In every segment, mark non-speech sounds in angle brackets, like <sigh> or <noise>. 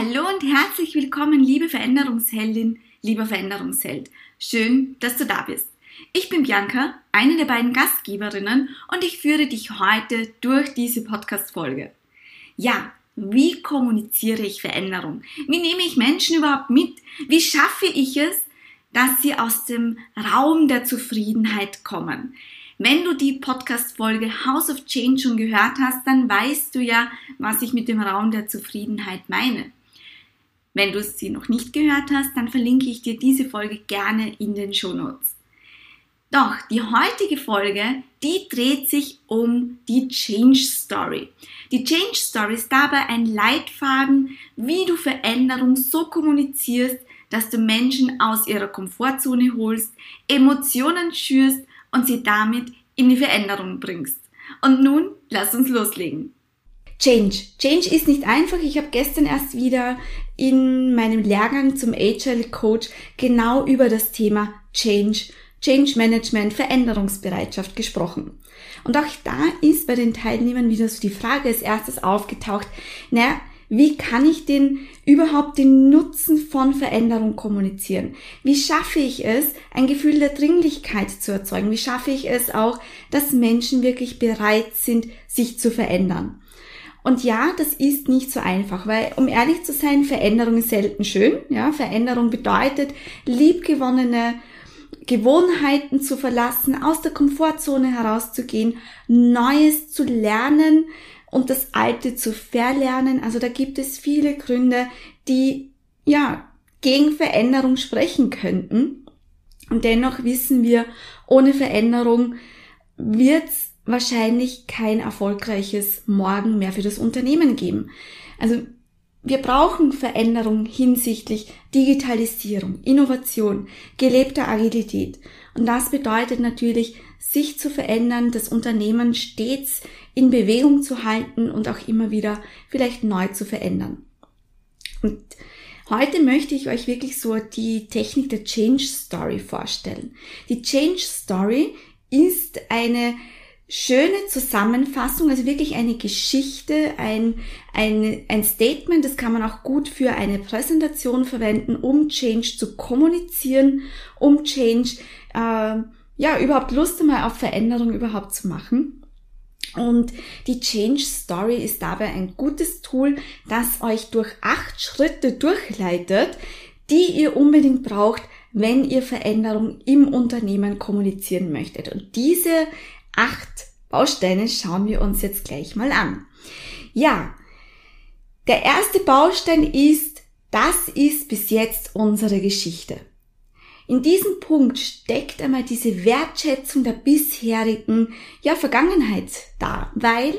Hallo und herzlich willkommen, liebe Veränderungsheldin, lieber Veränderungsheld. Schön, dass du da bist. Ich bin Bianca, eine der beiden Gastgeberinnen und ich führe dich heute durch diese Podcast-Folge. Ja, wie kommuniziere ich Veränderung? Wie nehme ich Menschen überhaupt mit? Wie schaffe ich es, dass sie aus dem Raum der Zufriedenheit kommen? Wenn du die Podcast-Folge House of Change schon gehört hast, dann weißt du ja, was ich mit dem Raum der Zufriedenheit meine. Wenn du sie noch nicht gehört hast, dann verlinke ich dir diese Folge gerne in den Show Notes. Doch die heutige Folge, die dreht sich um die Change Story. Die Change Story ist dabei ein Leitfaden, wie du Veränderung so kommunizierst, dass du Menschen aus ihrer Komfortzone holst, Emotionen schürst und sie damit in die Veränderung bringst. Und nun lass uns loslegen. Change. Change ist nicht einfach. Ich habe gestern erst wieder in meinem Lehrgang zum Agile Coach genau über das Thema Change, Change Management, Veränderungsbereitschaft gesprochen. Und auch da ist bei den Teilnehmern wieder so die Frage als erstes aufgetaucht, naja, wie kann ich denn überhaupt den Nutzen von Veränderung kommunizieren? Wie schaffe ich es, ein Gefühl der Dringlichkeit zu erzeugen? Wie schaffe ich es auch, dass Menschen wirklich bereit sind, sich zu verändern? Und ja, das ist nicht so einfach, weil, um ehrlich zu sein, Veränderung ist selten schön. Ja, Veränderung bedeutet, liebgewonnene Gewohnheiten zu verlassen, aus der Komfortzone herauszugehen, Neues zu lernen, und das Alte zu verlernen. Also da gibt es viele Gründe, die ja gegen Veränderung sprechen könnten. Und dennoch wissen wir, ohne Veränderung wird es wahrscheinlich kein erfolgreiches Morgen mehr für das Unternehmen geben. Also wir brauchen Veränderung hinsichtlich Digitalisierung, Innovation, gelebter Agilität. Und das bedeutet natürlich, sich zu verändern, das Unternehmen stets in Bewegung zu halten und auch immer wieder vielleicht neu zu verändern. Und heute möchte ich euch wirklich so die Technik der Change Story vorstellen. Die Change Story ist eine schöne Zusammenfassung, also wirklich eine Geschichte, ein, ein, ein Statement, das kann man auch gut für eine Präsentation verwenden, um Change zu kommunizieren, um Change, äh, ja, überhaupt Lust einmal auf Veränderung überhaupt zu machen. Und die Change Story ist dabei ein gutes Tool, das euch durch acht Schritte durchleitet, die ihr unbedingt braucht, wenn ihr Veränderung im Unternehmen kommunizieren möchtet. Und diese acht Bausteine schauen wir uns jetzt gleich mal an. Ja, der erste Baustein ist, das ist bis jetzt unsere Geschichte. In diesem Punkt steckt einmal diese Wertschätzung der bisherigen ja, Vergangenheit da, weil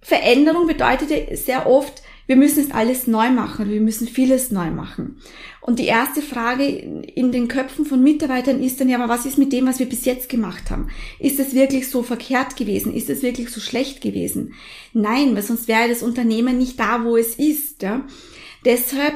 Veränderung bedeutet sehr oft, wir müssen es alles neu machen, wir müssen vieles neu machen. Und die erste Frage in den Köpfen von Mitarbeitern ist dann ja, aber was ist mit dem, was wir bis jetzt gemacht haben? Ist es wirklich so verkehrt gewesen? Ist es wirklich so schlecht gewesen? Nein, weil sonst wäre das Unternehmen nicht da, wo es ist. Ja? Deshalb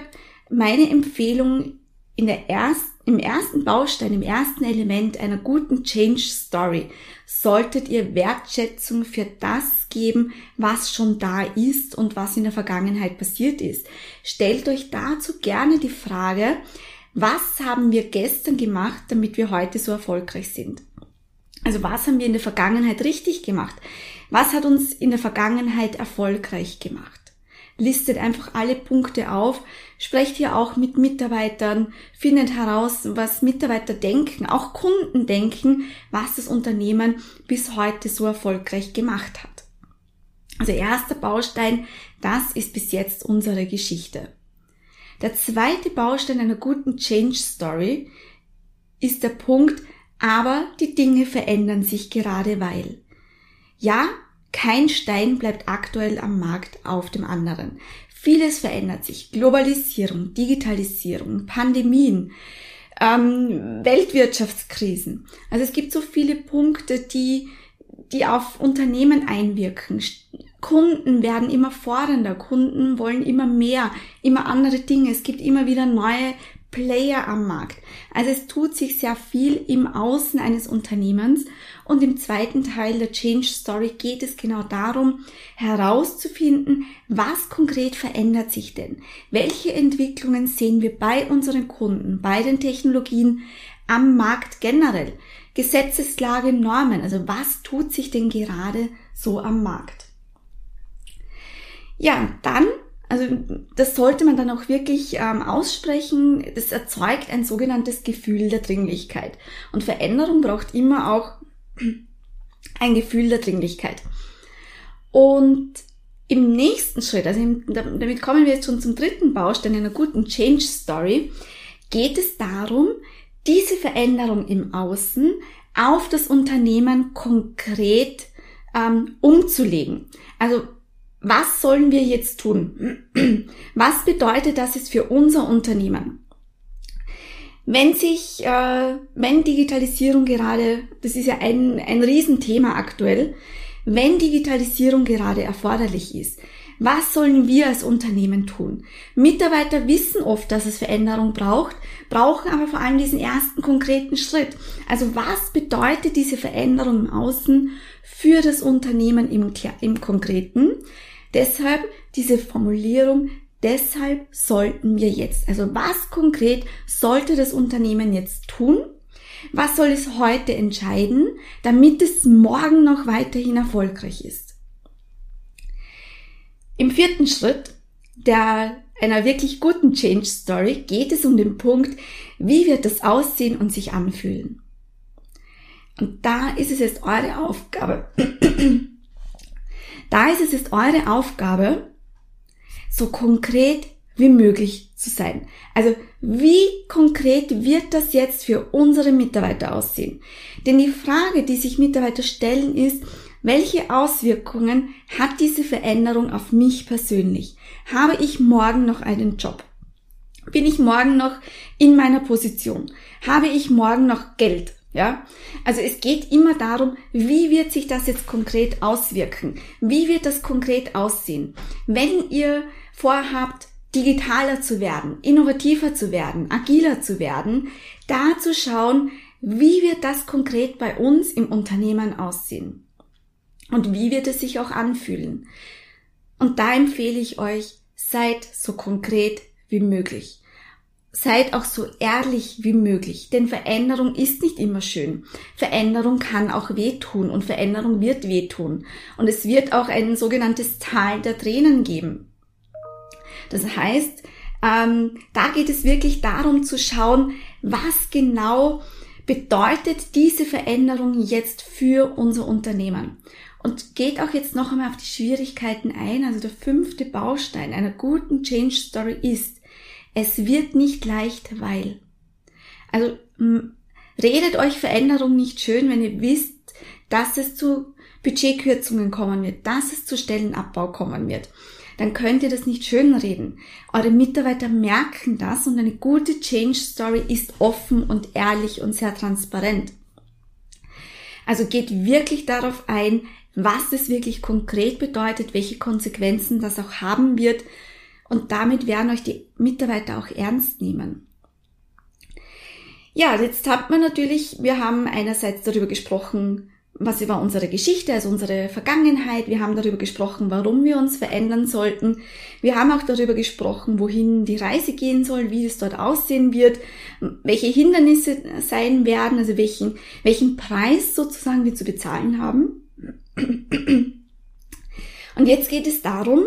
meine Empfehlung in der ersten im ersten Baustein, im ersten Element einer guten Change Story solltet ihr Wertschätzung für das geben, was schon da ist und was in der Vergangenheit passiert ist. Stellt euch dazu gerne die Frage, was haben wir gestern gemacht, damit wir heute so erfolgreich sind? Also was haben wir in der Vergangenheit richtig gemacht? Was hat uns in der Vergangenheit erfolgreich gemacht? Listet einfach alle Punkte auf, sprecht hier auch mit Mitarbeitern, findet heraus, was Mitarbeiter denken, auch Kunden denken, was das Unternehmen bis heute so erfolgreich gemacht hat. Also erster Baustein, das ist bis jetzt unsere Geschichte. Der zweite Baustein einer guten Change Story ist der Punkt, aber die Dinge verändern sich gerade weil. Ja, kein Stein bleibt aktuell am Markt auf dem anderen. Vieles verändert sich. Globalisierung, Digitalisierung, Pandemien, ähm, Weltwirtschaftskrisen. Also es gibt so viele Punkte, die, die auf Unternehmen einwirken. Kunden werden immer fordernder, Kunden wollen immer mehr, immer andere Dinge. Es gibt immer wieder neue Player am Markt. Also es tut sich sehr viel im Außen eines Unternehmens und im zweiten Teil der Change Story geht es genau darum, herauszufinden, was konkret verändert sich denn? Welche Entwicklungen sehen wir bei unseren Kunden, bei den Technologien, am Markt generell? Gesetzeslage, Normen, also was tut sich denn gerade so am Markt? Ja, dann also das sollte man dann auch wirklich ähm, aussprechen. Das erzeugt ein sogenanntes Gefühl der Dringlichkeit. Und Veränderung braucht immer auch ein Gefühl der Dringlichkeit. Und im nächsten Schritt, also damit kommen wir jetzt schon zum dritten Baustein einer guten Change Story, geht es darum, diese Veränderung im Außen auf das Unternehmen konkret ähm, umzulegen. Also was sollen wir jetzt tun? Was bedeutet das jetzt für unser Unternehmen? Wenn sich, äh, wenn Digitalisierung gerade, das ist ja ein, ein Riesenthema aktuell, wenn Digitalisierung gerade erforderlich ist, was sollen wir als Unternehmen tun? Mitarbeiter wissen oft, dass es Veränderung braucht, brauchen aber vor allem diesen ersten konkreten Schritt. Also was bedeutet diese Veränderung im Außen für das Unternehmen im, im Konkreten? Deshalb diese Formulierung, deshalb sollten wir jetzt. Also was konkret sollte das Unternehmen jetzt tun? Was soll es heute entscheiden, damit es morgen noch weiterhin erfolgreich ist? Im vierten Schritt der einer wirklich guten Change Story geht es um den Punkt, wie wird das aussehen und sich anfühlen. Und da ist es jetzt eure Aufgabe, <clears throat> Da ist es jetzt eure Aufgabe, so konkret wie möglich zu sein. Also wie konkret wird das jetzt für unsere Mitarbeiter aussehen? Denn die Frage, die sich Mitarbeiter stellen, ist, welche Auswirkungen hat diese Veränderung auf mich persönlich? Habe ich morgen noch einen Job? Bin ich morgen noch in meiner Position? Habe ich morgen noch Geld? Ja, also es geht immer darum, wie wird sich das jetzt konkret auswirken? Wie wird das konkret aussehen? Wenn ihr vorhabt, digitaler zu werden, innovativer zu werden, agiler zu werden, da zu schauen, wie wird das konkret bei uns im Unternehmen aussehen? Und wie wird es sich auch anfühlen? Und da empfehle ich euch, seid so konkret wie möglich seid auch so ehrlich wie möglich, denn Veränderung ist nicht immer schön. Veränderung kann auch wehtun und Veränderung wird wehtun. Und es wird auch ein sogenanntes Tal der Tränen geben. Das heißt, ähm, da geht es wirklich darum zu schauen, was genau bedeutet diese Veränderung jetzt für unser Unternehmen. Und geht auch jetzt noch einmal auf die Schwierigkeiten ein. Also der fünfte Baustein einer guten Change Story ist, es wird nicht leicht, weil. Also redet euch Veränderung nicht schön, wenn ihr wisst, dass es zu Budgetkürzungen kommen wird, dass es zu Stellenabbau kommen wird. Dann könnt ihr das nicht schön reden. Eure Mitarbeiter merken das und eine gute Change Story ist offen und ehrlich und sehr transparent. Also geht wirklich darauf ein, was es wirklich konkret bedeutet, welche Konsequenzen das auch haben wird und damit werden euch die Mitarbeiter auch ernst nehmen. Ja, jetzt hat man natürlich, wir haben einerseits darüber gesprochen, was über unsere Geschichte, also unsere Vergangenheit. Wir haben darüber gesprochen, warum wir uns verändern sollten. Wir haben auch darüber gesprochen, wohin die Reise gehen soll, wie es dort aussehen wird, welche Hindernisse sein werden, also welchen, welchen Preis sozusagen wir zu bezahlen haben. Und jetzt geht es darum,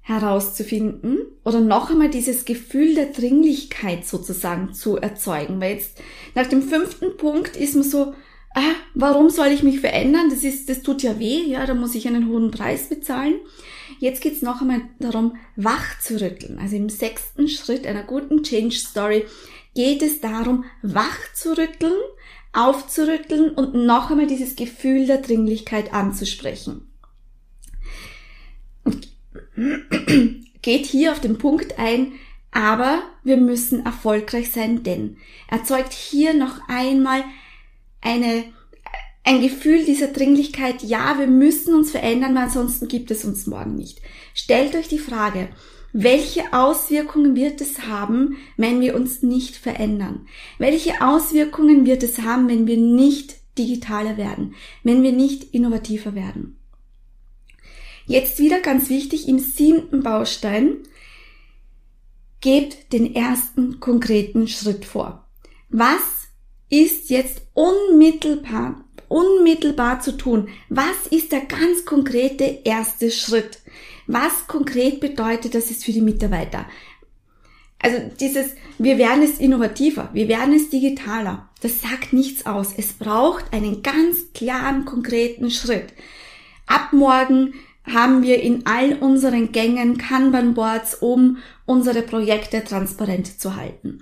herauszufinden oder noch einmal dieses Gefühl der Dringlichkeit sozusagen zu erzeugen. Weil jetzt nach dem fünften Punkt ist man so, ah, warum soll ich mich verändern? Das ist, das tut ja weh, ja, da muss ich einen hohen Preis bezahlen. Jetzt geht's noch einmal darum, wach zu rütteln. Also im sechsten Schritt einer guten Change Story geht es darum, wach zu rütteln, aufzurütteln und noch einmal dieses Gefühl der Dringlichkeit anzusprechen. <clears throat> Geht hier auf den Punkt ein, aber wir müssen erfolgreich sein, denn erzeugt hier noch einmal eine, ein Gefühl dieser Dringlichkeit, ja, wir müssen uns verändern, weil ansonsten gibt es uns morgen nicht. Stellt euch die Frage, welche Auswirkungen wird es haben, wenn wir uns nicht verändern? Welche Auswirkungen wird es haben, wenn wir nicht digitaler werden, wenn wir nicht innovativer werden? Jetzt wieder ganz wichtig im siebten Baustein, gebt den ersten konkreten Schritt vor. Was ist jetzt unmittelbar, unmittelbar zu tun? Was ist der ganz konkrete erste Schritt? Was konkret bedeutet das jetzt für die Mitarbeiter? Also dieses, wir werden es innovativer, wir werden es digitaler, das sagt nichts aus. Es braucht einen ganz klaren, konkreten Schritt. Ab morgen haben wir in all unseren Gängen Kanban-Boards, um unsere Projekte transparent zu halten.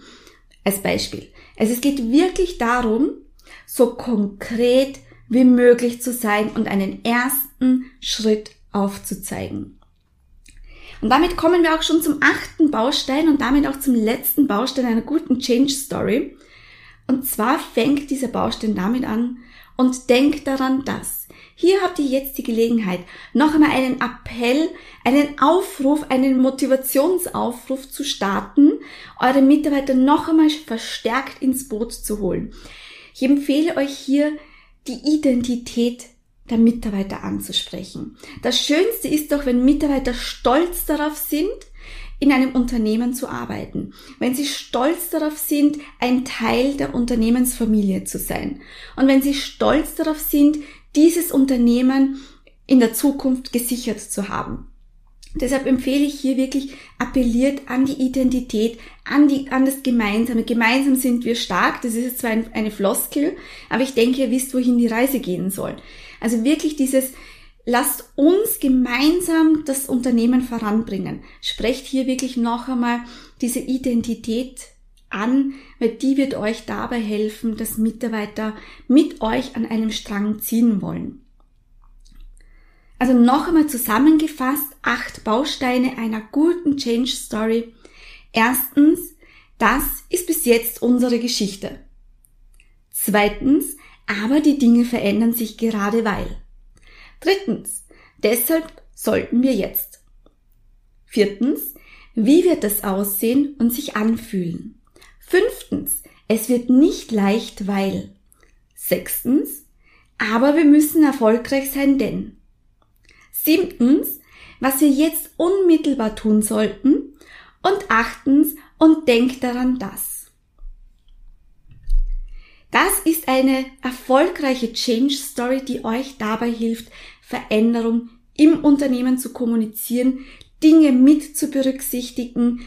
Als Beispiel. Also es geht wirklich darum, so konkret wie möglich zu sein und einen ersten Schritt aufzuzeigen. Und damit kommen wir auch schon zum achten Baustein und damit auch zum letzten Baustein einer guten Change Story. Und zwar fängt dieser Baustein damit an und denkt daran, dass hier habt ihr jetzt die Gelegenheit, noch einmal einen Appell, einen Aufruf, einen Motivationsaufruf zu starten, eure Mitarbeiter noch einmal verstärkt ins Boot zu holen. Ich empfehle euch hier, die Identität der Mitarbeiter anzusprechen. Das Schönste ist doch, wenn Mitarbeiter stolz darauf sind, in einem Unternehmen zu arbeiten, wenn sie stolz darauf sind, ein Teil der Unternehmensfamilie zu sein und wenn sie stolz darauf sind, dieses Unternehmen in der Zukunft gesichert zu haben. Deshalb empfehle ich hier wirklich appelliert an die Identität, an, die, an das Gemeinsame. Gemeinsam sind wir stark. Das ist jetzt zwar ein, eine Floskel, aber ich denke, ihr wisst, wohin die Reise gehen soll. Also wirklich dieses, lasst uns gemeinsam das Unternehmen voranbringen. Sprecht hier wirklich noch einmal diese Identität an, weil die wird euch dabei helfen, dass Mitarbeiter mit euch an einem Strang ziehen wollen. Also noch einmal zusammengefasst, acht Bausteine einer guten Change Story. Erstens, das ist bis jetzt unsere Geschichte. Zweitens, aber die Dinge verändern sich gerade weil. Drittens, deshalb sollten wir jetzt. Viertens, wie wird das aussehen und sich anfühlen? Fünftens, es wird nicht leicht, weil. Sechstens, aber wir müssen erfolgreich sein, denn. Siebtens, was wir jetzt unmittelbar tun sollten. Und achtens, und denkt daran das. Das ist eine erfolgreiche Change Story, die euch dabei hilft, Veränderung im Unternehmen zu kommunizieren, Dinge mit zu berücksichtigen,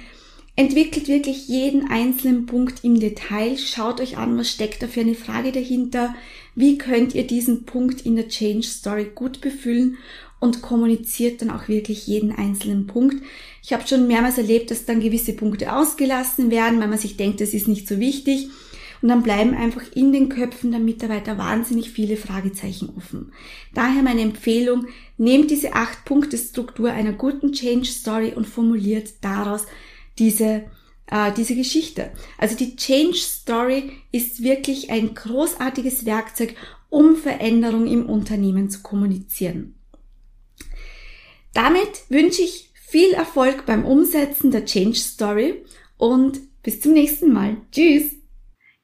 entwickelt wirklich jeden einzelnen Punkt im Detail, schaut euch an, was steckt da für eine Frage dahinter, wie könnt ihr diesen Punkt in der Change Story gut befüllen und kommuniziert dann auch wirklich jeden einzelnen Punkt. Ich habe schon mehrmals erlebt, dass dann gewisse Punkte ausgelassen werden, weil man sich denkt, das ist nicht so wichtig. Und dann bleiben einfach in den Köpfen der Mitarbeiter wahnsinnig viele Fragezeichen offen. Daher meine Empfehlung, nehmt diese acht Punkte Struktur einer guten Change Story und formuliert daraus diese, äh, diese Geschichte. Also die Change Story ist wirklich ein großartiges Werkzeug, um Veränderung im Unternehmen zu kommunizieren. Damit wünsche ich viel Erfolg beim Umsetzen der Change Story und bis zum nächsten Mal. Tschüss!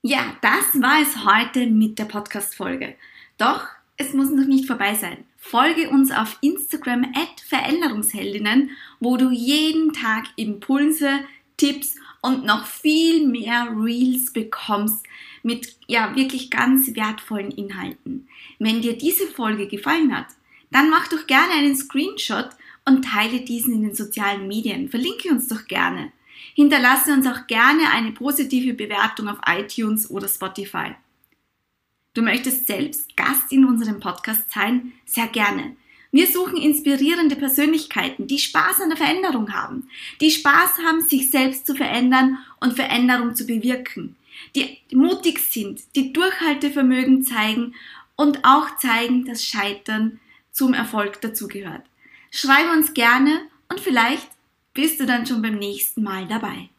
Ja, das war es heute mit der Podcast-Folge. Doch es muss noch nicht vorbei sein. Folge uns auf Instagram at Veränderungsheldinnen, wo du jeden Tag Impulse, Tipps und noch viel mehr Reels bekommst mit ja wirklich ganz wertvollen Inhalten. Wenn dir diese Folge gefallen hat, dann mach doch gerne einen Screenshot und teile diesen in den sozialen Medien. Verlinke uns doch gerne. Hinterlasse uns auch gerne eine positive Bewertung auf iTunes oder Spotify. Du möchtest selbst Gast in unserem Podcast sein? Sehr gerne. Wir suchen inspirierende Persönlichkeiten, die Spaß an der Veränderung haben, die Spaß haben, sich selbst zu verändern und Veränderung zu bewirken, die mutig sind, die Durchhaltevermögen zeigen und auch zeigen, dass Scheitern zum Erfolg dazugehört. Schreibe uns gerne und vielleicht bist du dann schon beim nächsten Mal dabei.